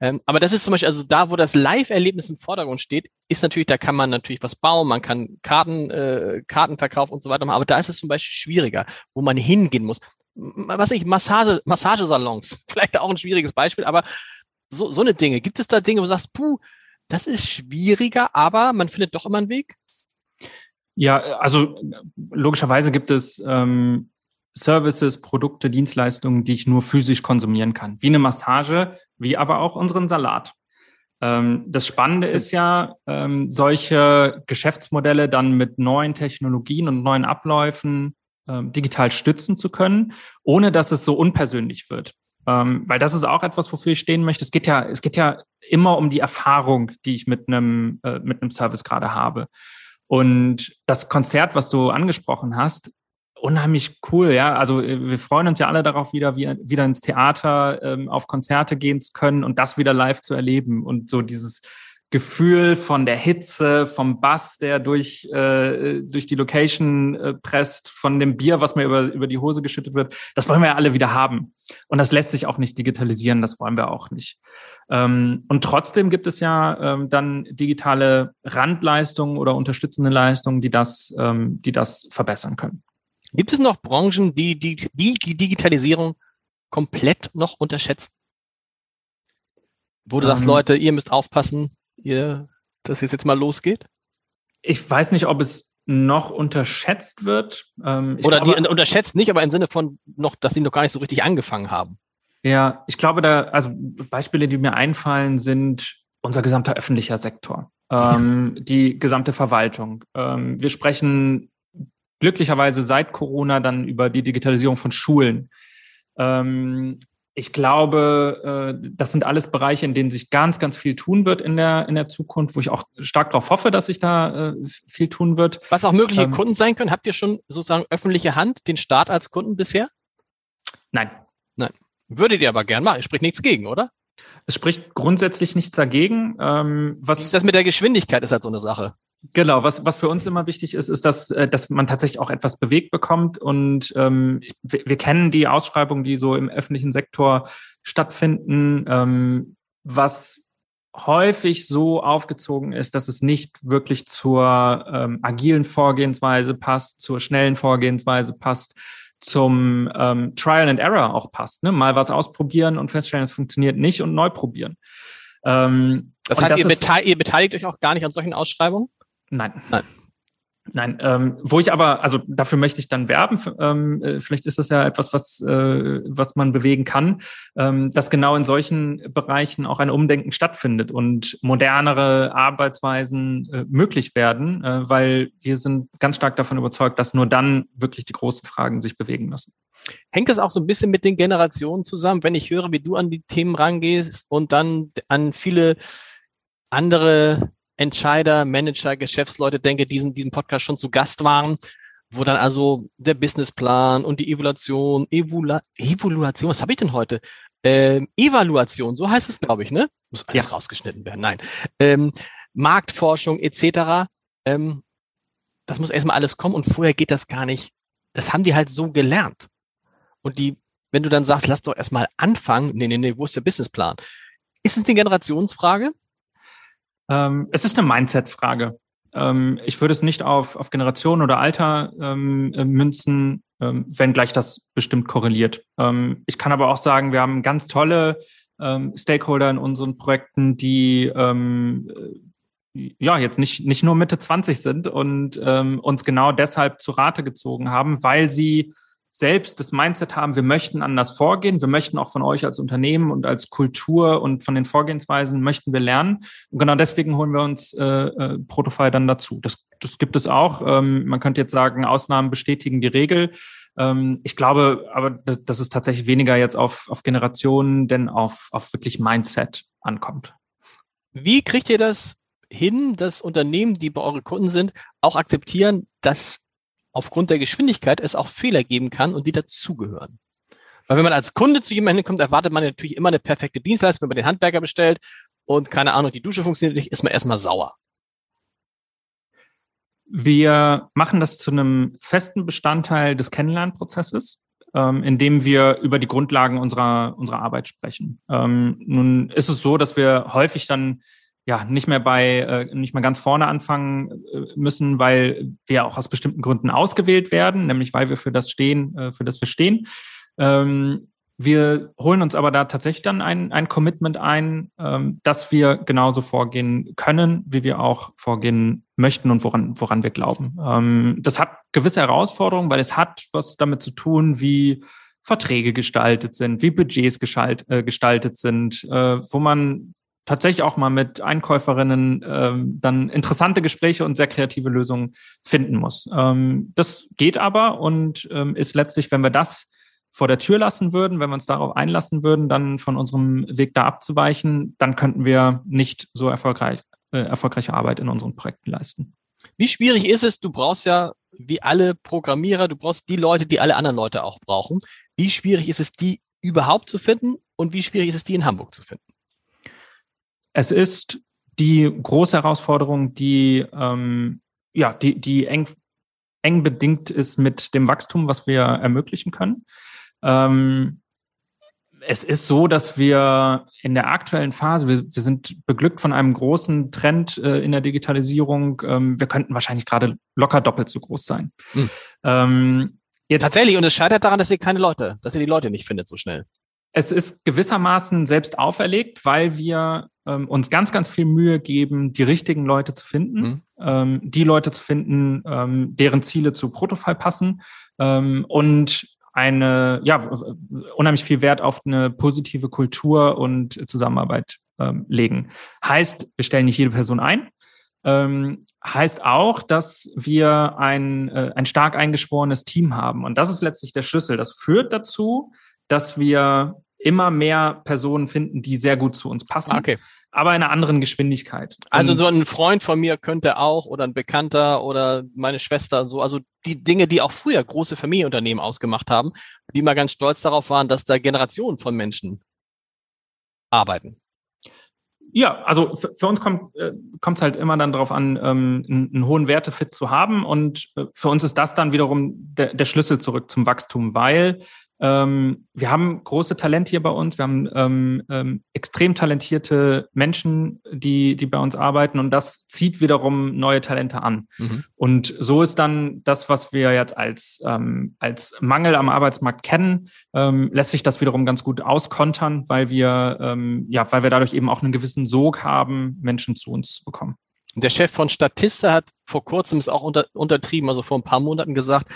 Ähm, aber das ist zum Beispiel, also da, wo das Live-Erlebnis im Vordergrund steht, ist natürlich, da kann man natürlich was bauen, man kann Karten, äh, Kartenverkauf und so weiter machen, aber da ist es zum Beispiel schwieriger, wo man hingehen muss. Was ich, Massage, Massagesalons, vielleicht auch ein schwieriges Beispiel, aber so, so eine Dinge. Gibt es da Dinge, wo du sagst, puh, das ist schwieriger, aber man findet doch immer einen Weg? Ja, also logischerweise gibt es ähm, Services, Produkte, Dienstleistungen, die ich nur physisch konsumieren kann, wie eine Massage, wie aber auch unseren Salat. Ähm, das Spannende ist ja, ähm, solche Geschäftsmodelle dann mit neuen Technologien und neuen Abläufen ähm, digital stützen zu können, ohne dass es so unpersönlich wird. Weil das ist auch etwas, wofür ich stehen möchte. Es geht ja, es geht ja immer um die Erfahrung, die ich mit einem, äh, mit einem Service gerade habe. Und das Konzert, was du angesprochen hast, unheimlich cool, ja. Also äh, wir freuen uns ja alle darauf, wieder, wieder ins Theater, ähm, auf Konzerte gehen zu können und das wieder live zu erleben und so dieses Gefühl von der Hitze, vom Bass, der durch, äh, durch die Location äh, presst, von dem Bier, was mir über, über die Hose geschüttet wird, das wollen wir ja alle wieder haben. Und das lässt sich auch nicht digitalisieren, das wollen wir auch nicht. Ähm, und trotzdem gibt es ja ähm, dann digitale Randleistungen oder unterstützende Leistungen, die das, ähm, die das verbessern können. Gibt es noch Branchen, die die, die, die Digitalisierung komplett noch unterschätzen? Wo du sagst, ähm. Leute, ihr müsst aufpassen, ihr, dass es jetzt mal losgeht? Ich weiß nicht, ob es noch unterschätzt wird. Ähm, Oder glaube, die unterschätzt nicht, aber im Sinne von noch, dass sie noch gar nicht so richtig angefangen haben. Ja, ich glaube, da, also Beispiele, die mir einfallen, sind unser gesamter öffentlicher Sektor, ähm, die gesamte Verwaltung. Ähm, wir sprechen glücklicherweise seit Corona dann über die Digitalisierung von Schulen. Ähm, ich glaube, äh, das sind alles Bereiche, in denen sich ganz, ganz viel tun wird in der, in der Zukunft, wo ich auch stark darauf hoffe, dass sich da äh, viel tun wird. Was auch mögliche ähm, Kunden sein können. Habt ihr schon sozusagen öffentliche Hand, den Staat als Kunden bisher? Nein. Nein. Würdet ihr aber gern machen. Spricht nichts gegen, oder? Es spricht grundsätzlich nichts dagegen. Ähm, was das mit der Geschwindigkeit ist halt so eine Sache. Genau, was, was für uns immer wichtig ist, ist, dass, äh, dass man tatsächlich auch etwas bewegt bekommt. Und ähm, wir, wir kennen die Ausschreibungen, die so im öffentlichen Sektor stattfinden, ähm, was häufig so aufgezogen ist, dass es nicht wirklich zur ähm, agilen Vorgehensweise passt, zur schnellen Vorgehensweise passt, zum ähm, Trial and Error auch passt. Ne? Mal was ausprobieren und feststellen, es funktioniert nicht und neu probieren. Ähm, das heißt, das ihr, bete ihr beteiligt euch auch gar nicht an solchen Ausschreibungen? Nein. Nein. Nein, ähm, wo ich aber, also dafür möchte ich dann werben, ähm, äh, vielleicht ist das ja etwas, was, äh, was man bewegen kann, ähm, dass genau in solchen Bereichen auch ein Umdenken stattfindet und modernere Arbeitsweisen äh, möglich werden, äh, weil wir sind ganz stark davon überzeugt, dass nur dann wirklich die großen Fragen sich bewegen müssen. Hängt das auch so ein bisschen mit den Generationen zusammen, wenn ich höre, wie du an die Themen rangehst und dann an viele andere Entscheider, Manager, Geschäftsleute denke, die in diesem Podcast schon zu Gast waren, wo dann also der Businessplan und die Evaluation, Evula, Evaluation, was habe ich denn heute? Ähm, Evaluation, so heißt es, glaube ich, ne? Muss alles ja. rausgeschnitten werden, nein. Ähm, Marktforschung etc. Ähm, das muss erstmal alles kommen und vorher geht das gar nicht. Das haben die halt so gelernt. Und die, wenn du dann sagst, lass doch erstmal anfangen, nee, nee, nee, wo ist der Businessplan? Ist es eine Generationsfrage? Ähm, es ist eine Mindset-Frage. Ähm, ich würde es nicht auf, auf Generation oder Alter ähm, äh, münzen, ähm, wenngleich das bestimmt korreliert. Ähm, ich kann aber auch sagen, wir haben ganz tolle ähm, Stakeholder in unseren Projekten, die äh, ja jetzt nicht, nicht nur Mitte 20 sind und ähm, uns genau deshalb zu Rate gezogen haben, weil sie selbst das Mindset haben, wir möchten anders vorgehen, wir möchten auch von euch als Unternehmen und als Kultur und von den Vorgehensweisen möchten wir lernen. Und genau deswegen holen wir uns äh, äh, Protofile dann dazu. Das, das gibt es auch. Ähm, man könnte jetzt sagen, Ausnahmen bestätigen die Regel. Ähm, ich glaube aber, dass es tatsächlich weniger jetzt auf, auf Generationen, denn auf, auf wirklich Mindset ankommt. Wie kriegt ihr das hin, dass Unternehmen, die bei euren Kunden sind, auch akzeptieren, dass aufgrund der Geschwindigkeit es auch Fehler geben kann und die dazugehören. Weil wenn man als Kunde zu jemandem kommt, erwartet man natürlich immer eine perfekte Dienstleistung. Wenn man den Handwerker bestellt und keine Ahnung, die Dusche funktioniert nicht, ist man erstmal sauer. Wir machen das zu einem festen Bestandteil des Kennenlernprozesses, ähm, indem wir über die Grundlagen unserer, unserer Arbeit sprechen. Ähm, nun ist es so, dass wir häufig dann ja nicht mehr bei äh, nicht mehr ganz vorne anfangen äh, müssen, weil wir auch aus bestimmten Gründen ausgewählt werden, nämlich weil wir für das stehen, äh, für das wir stehen. Ähm, wir holen uns aber da tatsächlich dann ein, ein Commitment ein, ähm, dass wir genauso vorgehen können, wie wir auch vorgehen möchten und woran, woran wir glauben. Ähm, das hat gewisse Herausforderungen, weil es hat was damit zu tun, wie Verträge gestaltet sind, wie Budgets äh, gestaltet sind, wo man tatsächlich auch mal mit Einkäuferinnen ähm, dann interessante Gespräche und sehr kreative Lösungen finden muss. Ähm, das geht aber und ähm, ist letztlich, wenn wir das vor der Tür lassen würden, wenn wir uns darauf einlassen würden, dann von unserem Weg da abzuweichen, dann könnten wir nicht so erfolgreich, äh, erfolgreiche Arbeit in unseren Projekten leisten. Wie schwierig ist es? Du brauchst ja wie alle Programmierer, du brauchst die Leute, die alle anderen Leute auch brauchen. Wie schwierig ist es, die überhaupt zu finden und wie schwierig ist es, die in Hamburg zu finden? Es ist die große Herausforderung, die, ähm, ja, die, die eng, eng bedingt ist mit dem Wachstum, was wir ermöglichen können. Ähm, es ist so, dass wir in der aktuellen Phase, wir, wir sind beglückt von einem großen Trend äh, in der Digitalisierung. Ähm, wir könnten wahrscheinlich gerade locker doppelt so groß sein. Hm. Ähm, jetzt, Tatsächlich, und es scheitert daran, dass ihr keine Leute, dass ihr die Leute nicht findet so schnell. Es ist gewissermaßen selbst auferlegt, weil wir ähm, uns ganz, ganz viel Mühe geben, die richtigen Leute zu finden, mhm. ähm, die Leute zu finden, ähm, deren Ziele zu Protofile passen ähm, und eine, ja, unheimlich viel Wert auf eine positive Kultur und Zusammenarbeit ähm, legen. Heißt, wir stellen nicht jede Person ein. Ähm, heißt auch, dass wir ein, äh, ein stark eingeschworenes Team haben. Und das ist letztlich der Schlüssel. Das führt dazu, dass wir immer mehr Personen finden, die sehr gut zu uns passen. Okay. Aber in einer anderen Geschwindigkeit. Also und so ein Freund von mir könnte auch oder ein Bekannter oder meine Schwester und so. Also die Dinge, die auch früher große Familienunternehmen ausgemacht haben, die mal ganz stolz darauf waren, dass da Generationen von Menschen arbeiten. ja, also für, für uns kommt äh, es halt immer dann darauf an, ähm, einen, einen hohen Wertefit zu haben. Und äh, für uns ist das dann wiederum der, der Schlüssel zurück zum Wachstum, weil ähm, wir haben große Talente hier bei uns. Wir haben ähm, ähm, extrem talentierte Menschen, die, die bei uns arbeiten und das zieht wiederum neue Talente an. Mhm. Und so ist dann das, was wir jetzt als, ähm, als Mangel am Arbeitsmarkt kennen, ähm, lässt sich das wiederum ganz gut auskontern, weil wir, ähm, ja, weil wir dadurch eben auch einen gewissen Sog haben, Menschen zu uns zu bekommen. Der Chef von Statista hat vor kurzem es auch unter, untertrieben, also vor ein paar Monaten gesagt,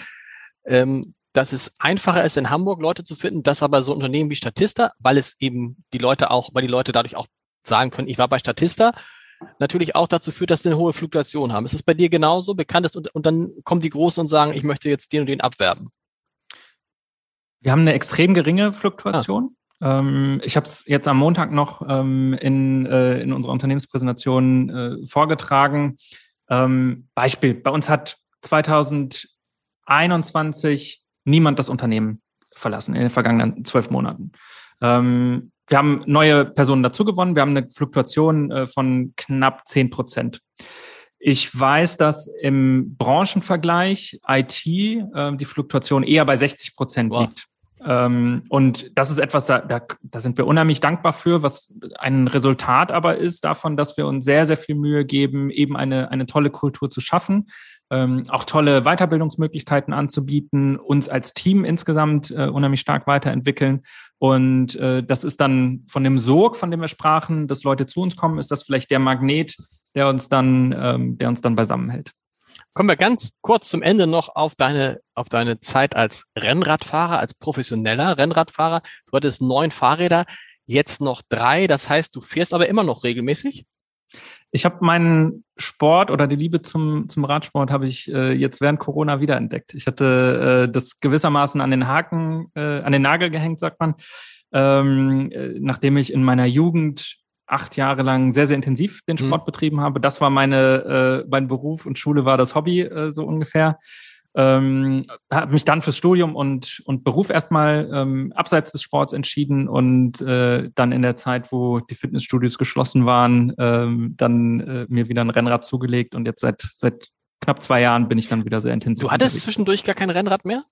ähm, dass es einfacher ist, in Hamburg Leute zu finden, dass aber so Unternehmen wie Statista, weil es eben die Leute auch, weil die Leute dadurch auch sagen können, ich war bei Statista, natürlich auch dazu führt, dass sie eine hohe Fluktuation haben. Ist es bei dir genauso bekannt ist und, und dann kommen die Großen und sagen, ich möchte jetzt den und den abwerben? Wir haben eine extrem geringe Fluktuation. Ah. Ähm, ich habe es jetzt am Montag noch ähm, in, äh, in unserer Unternehmenspräsentation äh, vorgetragen. Ähm, Beispiel, bei uns hat 2021 niemand das Unternehmen verlassen in den vergangenen zwölf Monaten. Ähm, wir haben neue Personen dazu gewonnen. Wir haben eine Fluktuation äh, von knapp zehn Prozent. Ich weiß, dass im Branchenvergleich IT äh, die Fluktuation eher bei 60 Prozent wow. liegt. Ähm, und das ist etwas, da, da, da sind wir unheimlich dankbar für, was ein Resultat aber ist davon, dass wir uns sehr, sehr viel Mühe geben, eben eine, eine tolle Kultur zu schaffen, ähm, auch tolle Weiterbildungsmöglichkeiten anzubieten, uns als Team insgesamt äh, unheimlich stark weiterentwickeln. Und äh, das ist dann von dem Sog, von dem wir sprachen, dass Leute zu uns kommen, ist das vielleicht der Magnet, der uns dann, ähm, der uns dann beisammenhält. Kommen wir ganz kurz zum Ende noch auf deine, auf deine Zeit als Rennradfahrer, als professioneller Rennradfahrer. Du hattest neun Fahrräder, jetzt noch drei. Das heißt, du fährst aber immer noch regelmäßig? Ich habe meinen Sport oder die Liebe zum, zum Radsport habe ich äh, jetzt während Corona wiederentdeckt. Ich hatte äh, das gewissermaßen an den Haken, äh, an den Nagel gehängt, sagt man, ähm, äh, nachdem ich in meiner Jugend acht Jahre lang sehr, sehr intensiv den mhm. Sport mhm. betrieben habe. Das war meine, äh, mein Beruf und Schule war das Hobby äh, so ungefähr. Ähm, habe mich dann fürs Studium und, und Beruf erstmal ähm, abseits des Sports entschieden und äh, dann in der Zeit, wo die Fitnessstudios geschlossen waren, ähm, dann äh, mir wieder ein Rennrad zugelegt und jetzt seit, seit knapp zwei Jahren bin ich dann wieder sehr intensiv. Du hattest unterwegs. zwischendurch gar kein Rennrad mehr?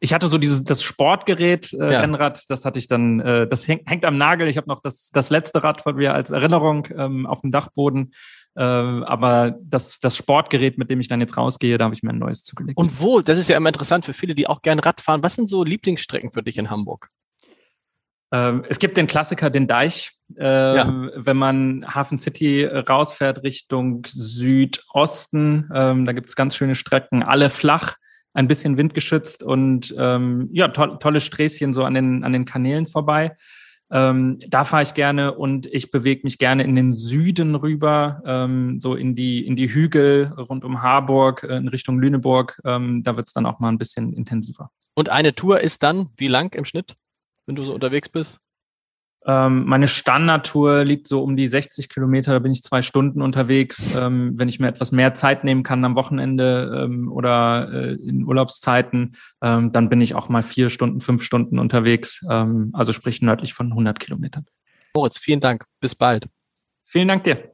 Ich hatte so dieses das Sportgerät äh, ja. Rennrad, das hatte ich dann, äh, das häng, hängt am Nagel. Ich habe noch das das letzte Rad von mir als Erinnerung ähm, auf dem Dachboden aber das, das Sportgerät, mit dem ich dann jetzt rausgehe, da habe ich mir ein neues zugelegt. Und wo? Das ist ja immer interessant für viele, die auch gerne Rad fahren. Was sind so Lieblingsstrecken für dich in Hamburg? Ähm, es gibt den Klassiker, den Deich. Ähm, ja. Wenn man Hafen City rausfährt Richtung Südosten, ähm, da gibt es ganz schöne Strecken, alle flach, ein bisschen windgeschützt und ähm, ja, to tolle Sträßchen so an den, an den Kanälen vorbei. Ähm, da fahre ich gerne und ich bewege mich gerne in den Süden rüber, ähm, so in die, in die Hügel rund um Harburg, äh, in Richtung Lüneburg. Ähm, da wird es dann auch mal ein bisschen intensiver. Und eine Tour ist dann wie lang im Schnitt, wenn du so unterwegs bist? Ähm, meine Standardtour liegt so um die 60 Kilometer, da bin ich zwei Stunden unterwegs. Ähm, wenn ich mir etwas mehr Zeit nehmen kann am Wochenende ähm, oder äh, in Urlaubszeiten, ähm, dann bin ich auch mal vier Stunden, fünf Stunden unterwegs, ähm, also sprich nördlich von 100 Kilometern. Moritz, vielen Dank. Bis bald. Vielen Dank dir.